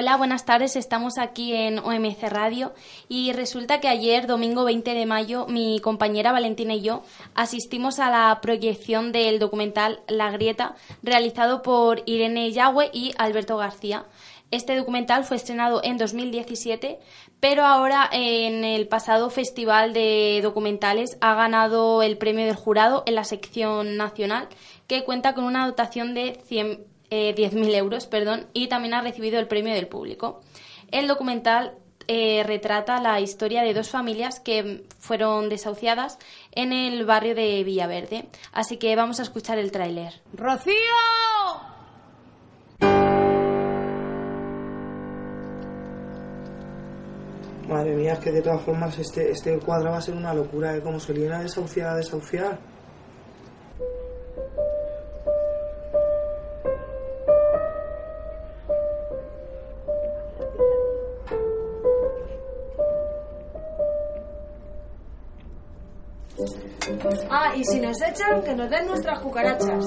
Hola, buenas tardes. Estamos aquí en OMC Radio y resulta que ayer, domingo 20 de mayo, mi compañera Valentina y yo asistimos a la proyección del documental La Grieta, realizado por Irene Yagüe y Alberto García. Este documental fue estrenado en 2017, pero ahora en el pasado Festival de Documentales ha ganado el premio del jurado en la sección nacional, que cuenta con una dotación de 100 eh, 10.000 euros, perdón, y también ha recibido el premio del público. El documental eh, retrata la historia de dos familias que fueron desahuciadas en el barrio de Villaverde. Así que vamos a escuchar el tráiler. ¡Rocío! Madre mía, es que de todas formas este, este cuadro va a ser una locura, ¿eh? Como solían a desahuciar, a desahuciar. Ah, y si nos echan, que nos den nuestras cucarachas.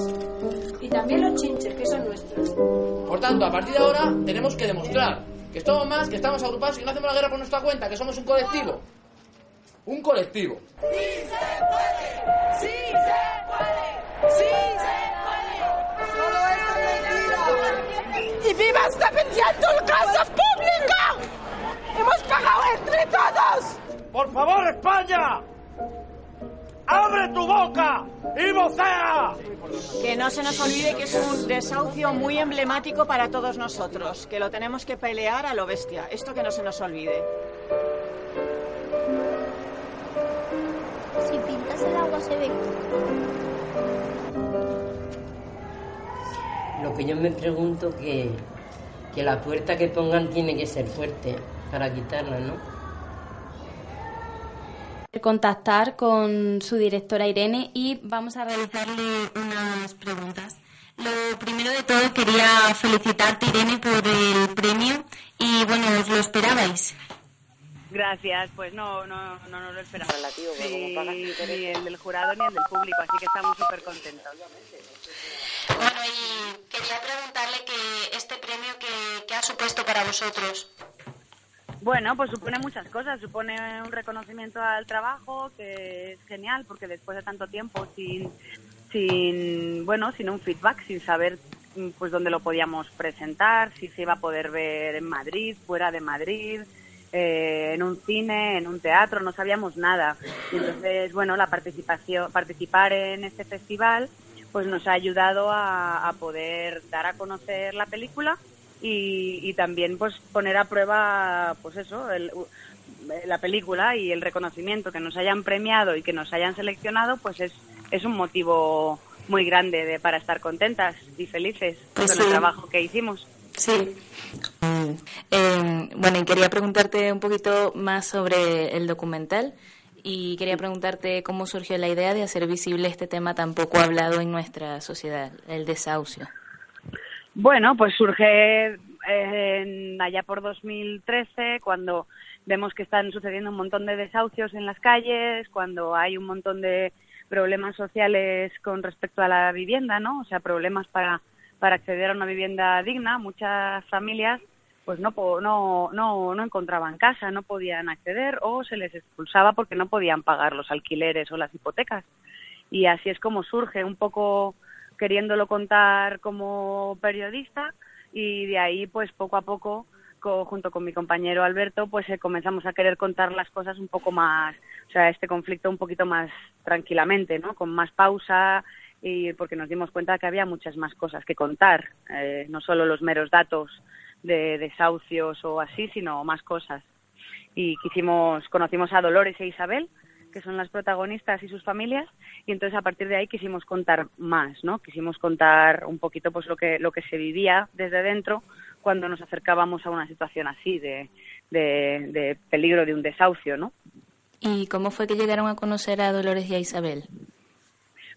Y también los chinches, que son nuestros. Por tanto, a partir de ahora tenemos que demostrar que estamos más, que estamos agrupados y que no hacemos la guerra por nuestra cuenta, que somos un colectivo. Un colectivo. ¡Sí se puede! ¡Sí se puede! ¡Sí se puede! ¡Todo esto es mentira! ¡Y viva está vendiendo vocea! Que no se nos olvide que es un desahucio muy emblemático para todos nosotros, que lo tenemos que pelear a lo bestia. Esto que no se nos olvide. Si pintas el agua se ve. Lo que yo me pregunto que, que la puerta que pongan tiene que ser fuerte para quitarla, ¿no? Contactar con su directora Irene y vamos a realizarle unas preguntas. Lo primero de todo quería felicitarte Irene por el premio y bueno, ¿os lo esperabais? Gracias, pues no, no, no nos lo esperamos. Relativo, sí, ni el del jurado ni el del público, así que estamos súper contentos. Bueno, y quería preguntarle que este premio que, que ha supuesto para vosotros. Bueno, pues supone muchas cosas. Supone un reconocimiento al trabajo que es genial porque después de tanto tiempo sin, sin bueno, sin un feedback, sin saber pues dónde lo podíamos presentar, si se iba a poder ver en Madrid, fuera de Madrid, eh, en un cine, en un teatro, no sabíamos nada. Y entonces, bueno, la participación, participar en este festival, pues nos ha ayudado a, a poder dar a conocer la película y, y también pues poner a prueba pues eso el, la película y el reconocimiento que nos hayan premiado y que nos hayan seleccionado pues es es un motivo muy grande de, para estar contentas y felices Pues con sí. el trabajo que hicimos Sí. Eh, bueno, y quería preguntarte un poquito más sobre el documental y quería preguntarte cómo surgió la idea de hacer visible este tema tan poco hablado en nuestra sociedad, el desahucio. Bueno, pues surge eh, en- allá por 2013, cuando vemos que están sucediendo un montón de desahucios en las calles, cuando hay un montón de problemas sociales con respecto a la vivienda, ¿no? O sea, problemas para, para acceder a una vivienda digna. Muchas familias pues no, no, no, no encontraban casa, no podían acceder o se les expulsaba porque no podían pagar los alquileres o las hipotecas. Y así es como surge un poco queriéndolo contar como periodista y de ahí pues poco a poco co- junto con mi compañero Alberto pues eh, comenzamos a querer contar las cosas un poco más o sea este conflicto un poquito más tranquilamente no con más pausa y porque nos dimos cuenta que había muchas más cosas que contar eh, no solo los meros datos de desahucios o así sino más cosas. Y quisimos conocimos a Dolores e Isabel que son las protagonistas y sus familias y entonces a partir de ahí quisimos contar más no quisimos contar un poquito pues lo que lo que se vivía desde dentro cuando nos acercábamos a una situación así de, de, de peligro de un desahucio no ¿Y cómo fue que llegaron a conocer a Dolores y a Isabel?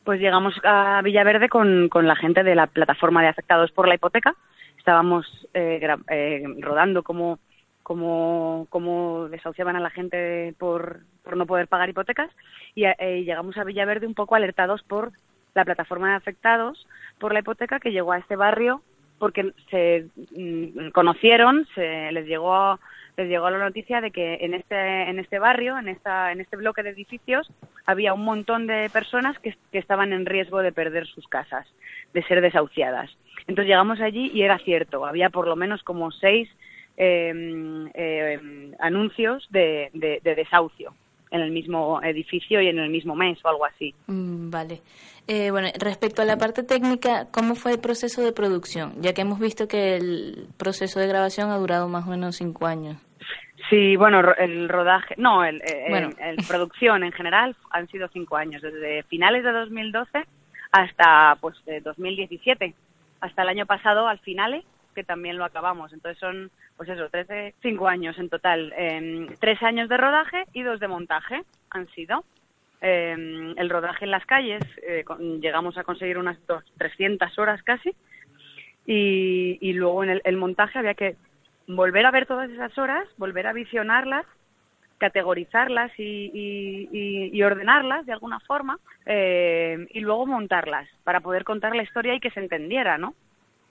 pues llegamos a Villaverde con, con la gente de la plataforma de afectados por la hipoteca. Estábamos eh, eh, rodando cómo, cómo, cómo desahuciaban a la gente por, por no poder pagar hipotecas y eh, llegamos a Villaverde un poco alertados por la plataforma de afectados por la hipoteca que llegó a este barrio porque se mm, conocieron, se les llegó les llegó la noticia de que en este en este barrio, en esta en este bloque de edificios había un montón de personas que, estaban en riesgo de perder sus casas, de ser desahuciadas. Entonces llegamos allí y era cierto, había por lo menos como seis eh, anuncios de desahucio en el mismo edificio y en el mismo mes o algo así. Mm, Vale. Eh, bueno, respecto a la parte técnica, ¿cómo fue el proceso de producción? Ya que hemos visto que el proceso de grabación ha durado más o menos cinco años. Sí, bueno, el rodaje, no, el, eh, Bueno. el- el producción en general han sido cinco años, desde finales de 2012 hasta pues de 2017, hasta el año pasado al finale, que también lo acabamos. Entonces son, pues eso, 13, cinco años en total. Em, tres años de rodaje y dos de montaje han sido. Em, el rodaje en las calles, eh, con- llegamos a conseguir unas dos, 300 horas casi. Y, luego en el, montaje había que volver a ver todas esas horas, volver a visionarlas, categorizarlas y, y- y- y ordenarlas de alguna forma eh, y luego montarlas para poder contar la historia y que se entendiera, ¿no?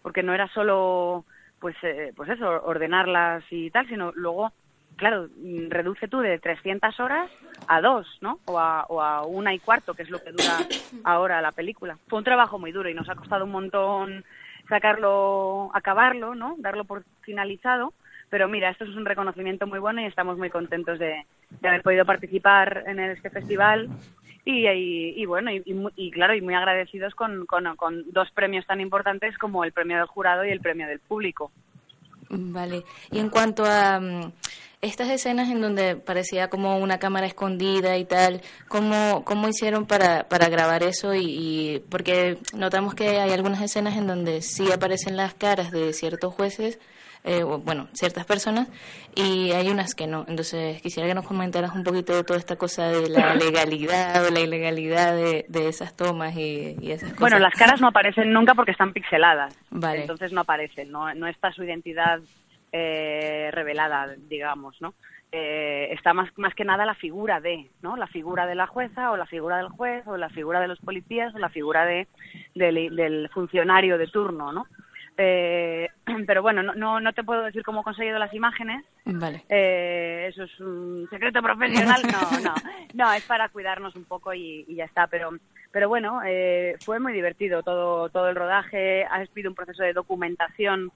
Porque no era solo, pues, eh, pues eso, ordenarlas y tal, sino luego, claro, mm, reduce tú de 300 horas a dos, ¿no? O a, o a una y cuarto, que es lo que dura ahora la película. Fue un trabajo muy duro y nos ha costado un montón sacarlo, acabarlo, ¿no? Darlo por finalizado. Pero mira, esto es un reconocimiento muy bueno y estamos muy contentos de, de haber podido participar en este festival. Y, y- y bueno, y, claro, y muy agradecidos con, con, con dos premios tan importantes como el premio del jurado y el premio del público. Vale. Y en cuanto a mm, estas escenas en donde parecía como una cámara escondida y tal, ¿cómo, cómo hicieron para, para grabar eso? Y, y- porque notamos que hay algunas escenas en donde sí aparecen las caras de ciertos jueces, eh, bueno, ciertas personas, y hay unas que no. Entonces quisiera que nos comentaras un poquito de toda esta cosa de la legalidad o la ilegalidad de, de esas tomas y, y esas cosas. Bueno, las caras no aparecen nunca porque están pixeladas. Vale. Entonces no aparecen, no, no está su identidad eh, revelada, digamos, ¿no? Eh, está más, más que nada la figura de, ¿no? La figura de la jueza o la figura del juez o la figura de los policías o la figura de, del, del funcionario de turno, ¿no? Eh, pero bueno, no, no, no te puedo decir cómo he conseguido las imágenes, Vale. eh, eso es un secreto profesional, no, no, no, es para cuidarnos un poco y, y ya está, pero, pero bueno, eh, fue muy divertido todo, todo el rodaje, ha sido un proceso de documentación,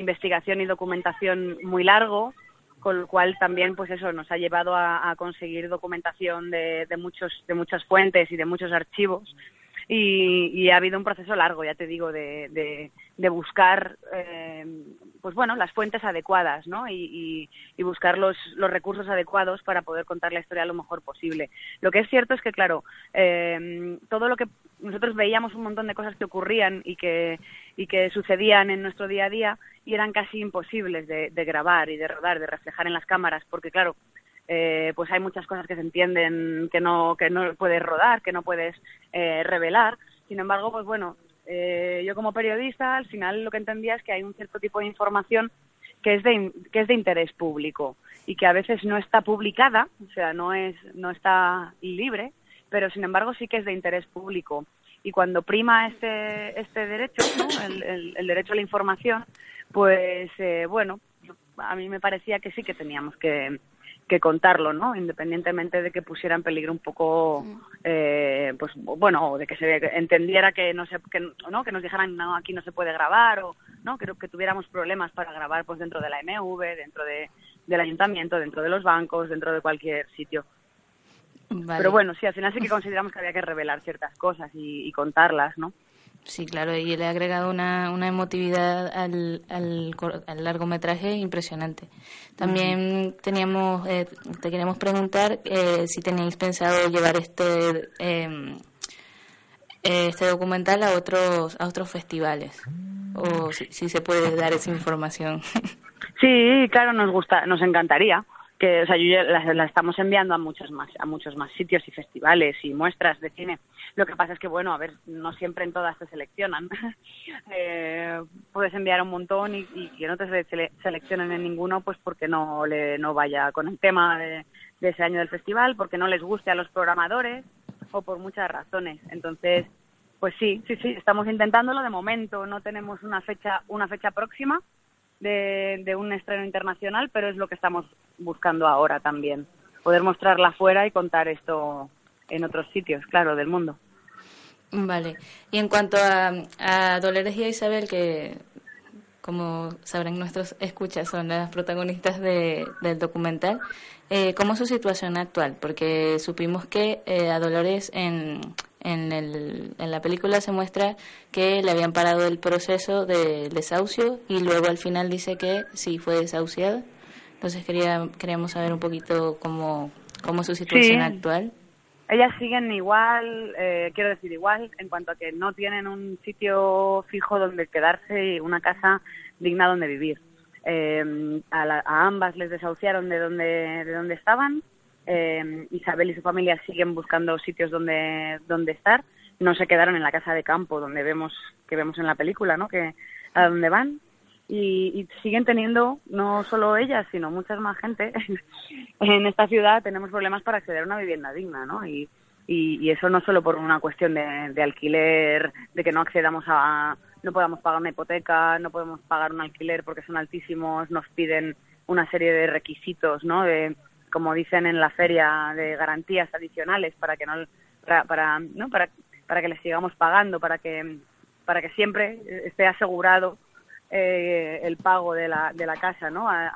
investigación y documentación muy largo, con lo cual también pues eso nos ha llevado a, conseguir documentación de, de muchos, de muchas fuentes y de muchos archivos y, y ha habido un proceso largo, ya te digo, de, de, buscar, eh, pues bueno, las fuentes adecuadas, ¿no? Y, y- y buscar los, los recursos adecuados para poder contar la historia lo mejor posible. Lo que es cierto es que, claro, eh, todo lo que nosotros veíamos un montón de cosas que ocurrían y que, y que sucedían en nuestro día a día y eran casi imposibles de, de grabar y de rodar, de reflejar en las cámaras, porque claro, eh, pues hay muchas cosas que se entienden que no que no puedes rodar, que no puedes eh, revelar. Sin embargo, pues bueno, eh, yo como periodista al final lo que entendía es que hay un cierto tipo de información que es de que es de interés público y que a veces no está publicada, o sea, no es no está libre, pero sin embargo sí que es de interés público. Y cuando prima este este derecho, ¿no? el derecho a la información, pues eh, bueno, a mí me parecía que sí que teníamos que que contarlo, ¿no? Independientemente de que pusiera en peligro un poco, eh, pues bueno, o de que se entendiera que no se, que, no, que nos dijeran no aquí no se puede grabar o no, que, que tuviéramos problemas para grabar pues dentro de la MV, dentro de, del ayuntamiento, dentro de los bancos, dentro de cualquier sitio. Vale. Pero bueno, sí, al final sí que consideramos que había que revelar ciertas cosas y, y contarlas, ¿no? Sí, claro, y le ha agregado una, una emotividad al, al, al largometraje impresionante. También teníamos, eh, te queremos preguntar eh, si tenéis pensado llevar este eh, este documental a otros a otros festivales o si, si se puede dar esa información. Sí, claro, nos gusta, nos encantaría. Que, o sea, yo la, la estamos enviando a muchos más, a muchos más sitios y festivales y muestras de cine. Lo que pasa es que, bueno, a ver, no siempre en todas te seleccionan. Eh, puedes enviar un montón y, que no te sele- seleccionen en ninguno, pues porque no le no vaya con el tema de, de ese año del festival, porque no les guste a los programadores o por muchas razones. Entonces, Pues sí, sí, sí, estamos intentándolo. De momento no tenemos una fecha, una fecha próxima de, un estreno internacional, pero es lo que estamos buscando ahora también. Poder mostrarla afuera y contar esto en otros sitios, claro, del mundo. Vale. Y en cuanto a, a Dolores y a Isabel, que como sabrán nuestros escuchas, son las protagonistas de, del documental, eh, ¿cómo es su situación actual? Porque supimos que eh, a Dolores en, en, el, en la película se muestra que le habían parado el proceso de desahucio y luego al final dice que sí fue desahuciada. Entonces quería, queríamos saber un poquito cómo, cómo es su situación Sí. actual. Ellas siguen igual, eh, quiero decir igual, en cuanto a que no tienen un sitio fijo donde quedarse y una casa digna donde vivir. Eh, a, la- a ambas les desahuciaron de donde, de donde estaban. Eh, Isabel y su familia siguen buscando sitios donde, donde estar. No se quedaron en la casa de campo donde vemos que vemos en la película, ¿no? Que a donde van y, siguen teniendo no solo ellas sino muchas más gente en esta ciudad tenemos problemas para acceder a una vivienda digna no y, y, y eso no solo por una cuestión de, de alquiler de que no accedamos a no podamos pagar una hipoteca no podemos pagar un alquiler porque son altísimos nos piden una serie de requisitos no de como dicen en la feria de garantías adicionales para que no para, para no para para que les sigamos pagando para que para que siempre esté asegurado eh, el pago de la, de la casa ¿no? Al,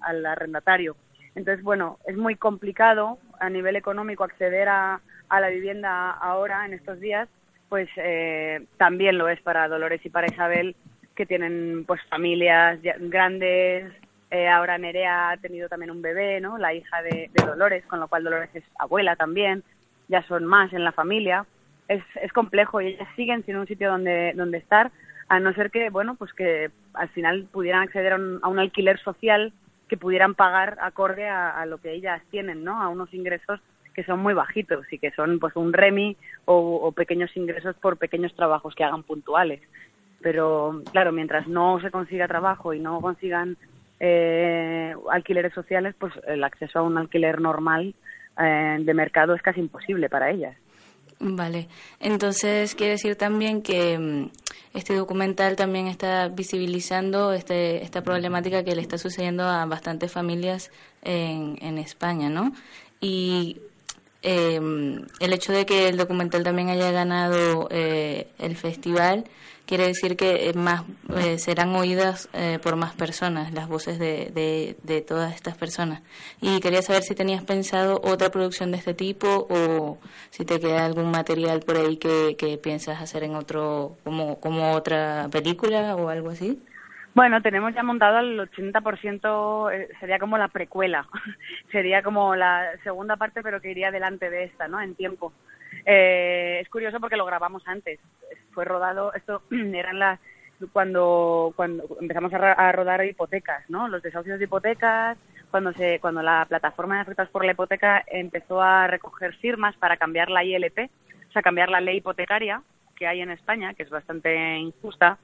al arrendatario. Entonces, bueno, es muy complicado a nivel económico acceder a, a la vivienda ahora, en estos días, pues eh, también lo es para Dolores y para Isabel, que tienen pues familias grandes. Eh, ahora Nerea ha tenido también un bebé, ¿no? La hija de, Dolores, con lo cual Dolores es abuela también. Ya son más en la familia. Es, es complejo y ellas siguen sin un sitio donde, donde estar, a no ser que, bueno, pues que al final pudieran acceder a un, a un alquiler social que pudieran pagar acorde a, lo que ellas tienen, ¿no? A unos ingresos que son muy bajitos y que son pues un remi o pequeños ingresos por pequeños trabajos que hagan puntuales. Pero claro, mientras no se consiga trabajo y no consigan eh, alquileres sociales, pues el acceso a un alquiler normal eh, de mercado es casi imposible para ellas. Vale, entonces quiere decir también que mm, este documental también está visibilizando este, esta problemática que le está sucediendo a bastantes familias en, en España, ¿no? Y eh, el hecho de que el documental también haya ganado eh, el festival quiere decir que eh, más eh, serán oídas eh, por más personas las voces de, de, de todas estas personas y quería saber si tenías pensado otra producción de este tipo o si te queda algún material por ahí que, que piensas hacer en otro como como otra película o algo así Bueno, tenemos ya montado el 80%, eh, sería como la precuela, sería como la segunda parte, pero que iría delante de esta, ¿no? En tiempo. Eh, es curioso porque lo grabamos antes. Fue rodado, esto eran las cuando cuando empezamos a, rodar hipotecas, ¿no? Los desahucios de hipotecas, cuando se cuando la plataforma de afectados por la hipoteca empezó a recoger firmas para cambiar la ILP, o sea, cambiar la ley hipotecaria que hay en España, que es bastante injusta,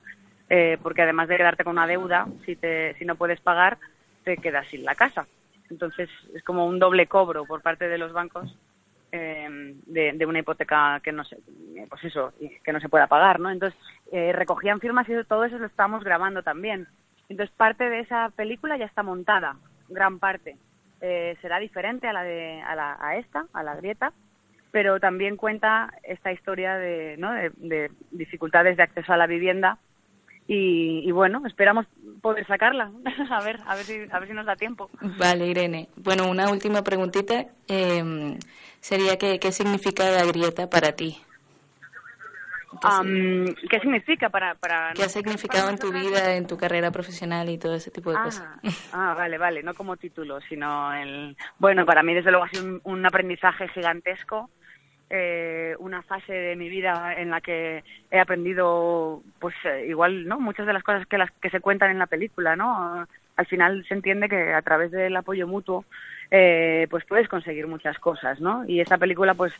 eh, porque además de quedarte con una deuda, si, te, si no puedes pagar, te quedas sin la casa. Entonces es como un doble cobro por parte de los bancos eh, de, una hipoteca que no se, pues eso, que no se pueda pagar, ¿no? Entonces eh, recogían firmas y todo eso lo estamos grabando también. Entonces parte de esa película ya está montada, gran parte. Eh, será diferente a la de a, la, a esta, a la grieta, pero también cuenta esta historia de, ¿no? de, de dificultades de acceso a la vivienda y, y bueno, esperamos poder sacarla. a ver, a ver si, a ver si nos da tiempo. Vale, Irene. Bueno, una última preguntita eh, sería que, qué significa la grieta para ti. Am, ¿Qué significa para, para ¿Qué ha significado en tu vida, en tu carrera profesional y todo ese tipo de cosas? Ah, vale, vale, no como título, sino el... Bueno, para mí desde luego ha sido un, un aprendizaje gigantesco, eh, una fase de mi vida en la que he aprendido, pues eh, igual, ¿no? Muchas de las cosas que, las que se cuentan en la película, ¿no? Al final se entiende que a través del apoyo mutuo, eh, pues puedes conseguir muchas cosas, ¿no? Y esta película, pues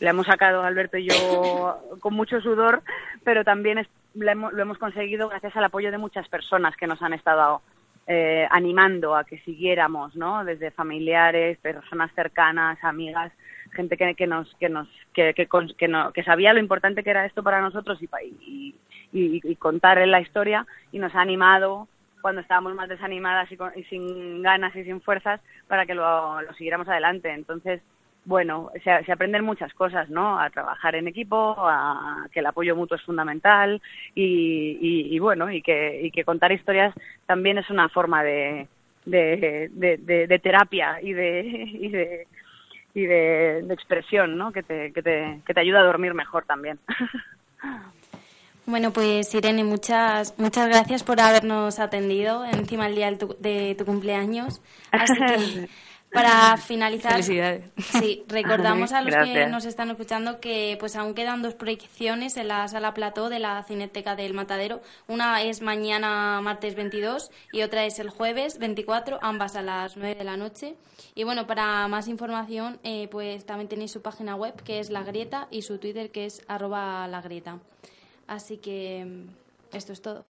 la hemos sacado Alberto y yo con mucho sudor, pero también es- la hemos- lo hemos conseguido gracias al apoyo de muchas personas que nos han estado eh, animando a que siguiéramos, ¿no? Desde familiares, personas cercanas, amigas, gente que, que nos que nos que, que, que, no- que sabía lo importante que era esto para nosotros y, y, y, y contar la historia y nos ha animado cuando estábamos más desanimadas y, con- y sin ganas y sin fuerzas para que lo, lo siguiéramos adelante. Entonces, bueno, se, se aprenden muchas cosas, ¿no? A trabajar en equipo, a que el apoyo mutuo es fundamental y, y, y bueno, y que, y que contar historias también es una forma de, de, de- de terapia y de, y de, y de, de expresión, ¿no? Que te, que, te, que te ayuda a dormir mejor también. Bueno, pues Irene, muchas muchas gracias por habernos atendido encima del día de tu, de tu cumpleaños. Así que para finalizar, Felicidades. sí, recordamos a los que nos están escuchando que pues aún quedan dos proyecciones en la sala plató de la Cineteca del Matadero. Una es mañana martes 22 y otra es el jueves 24, ambas a las 9 de la noche. Y bueno, para más información, eh, pues también tenéis su página web que es La Grieta y su Twitter que es arroba La Grieta. Así que mm, esto es todo.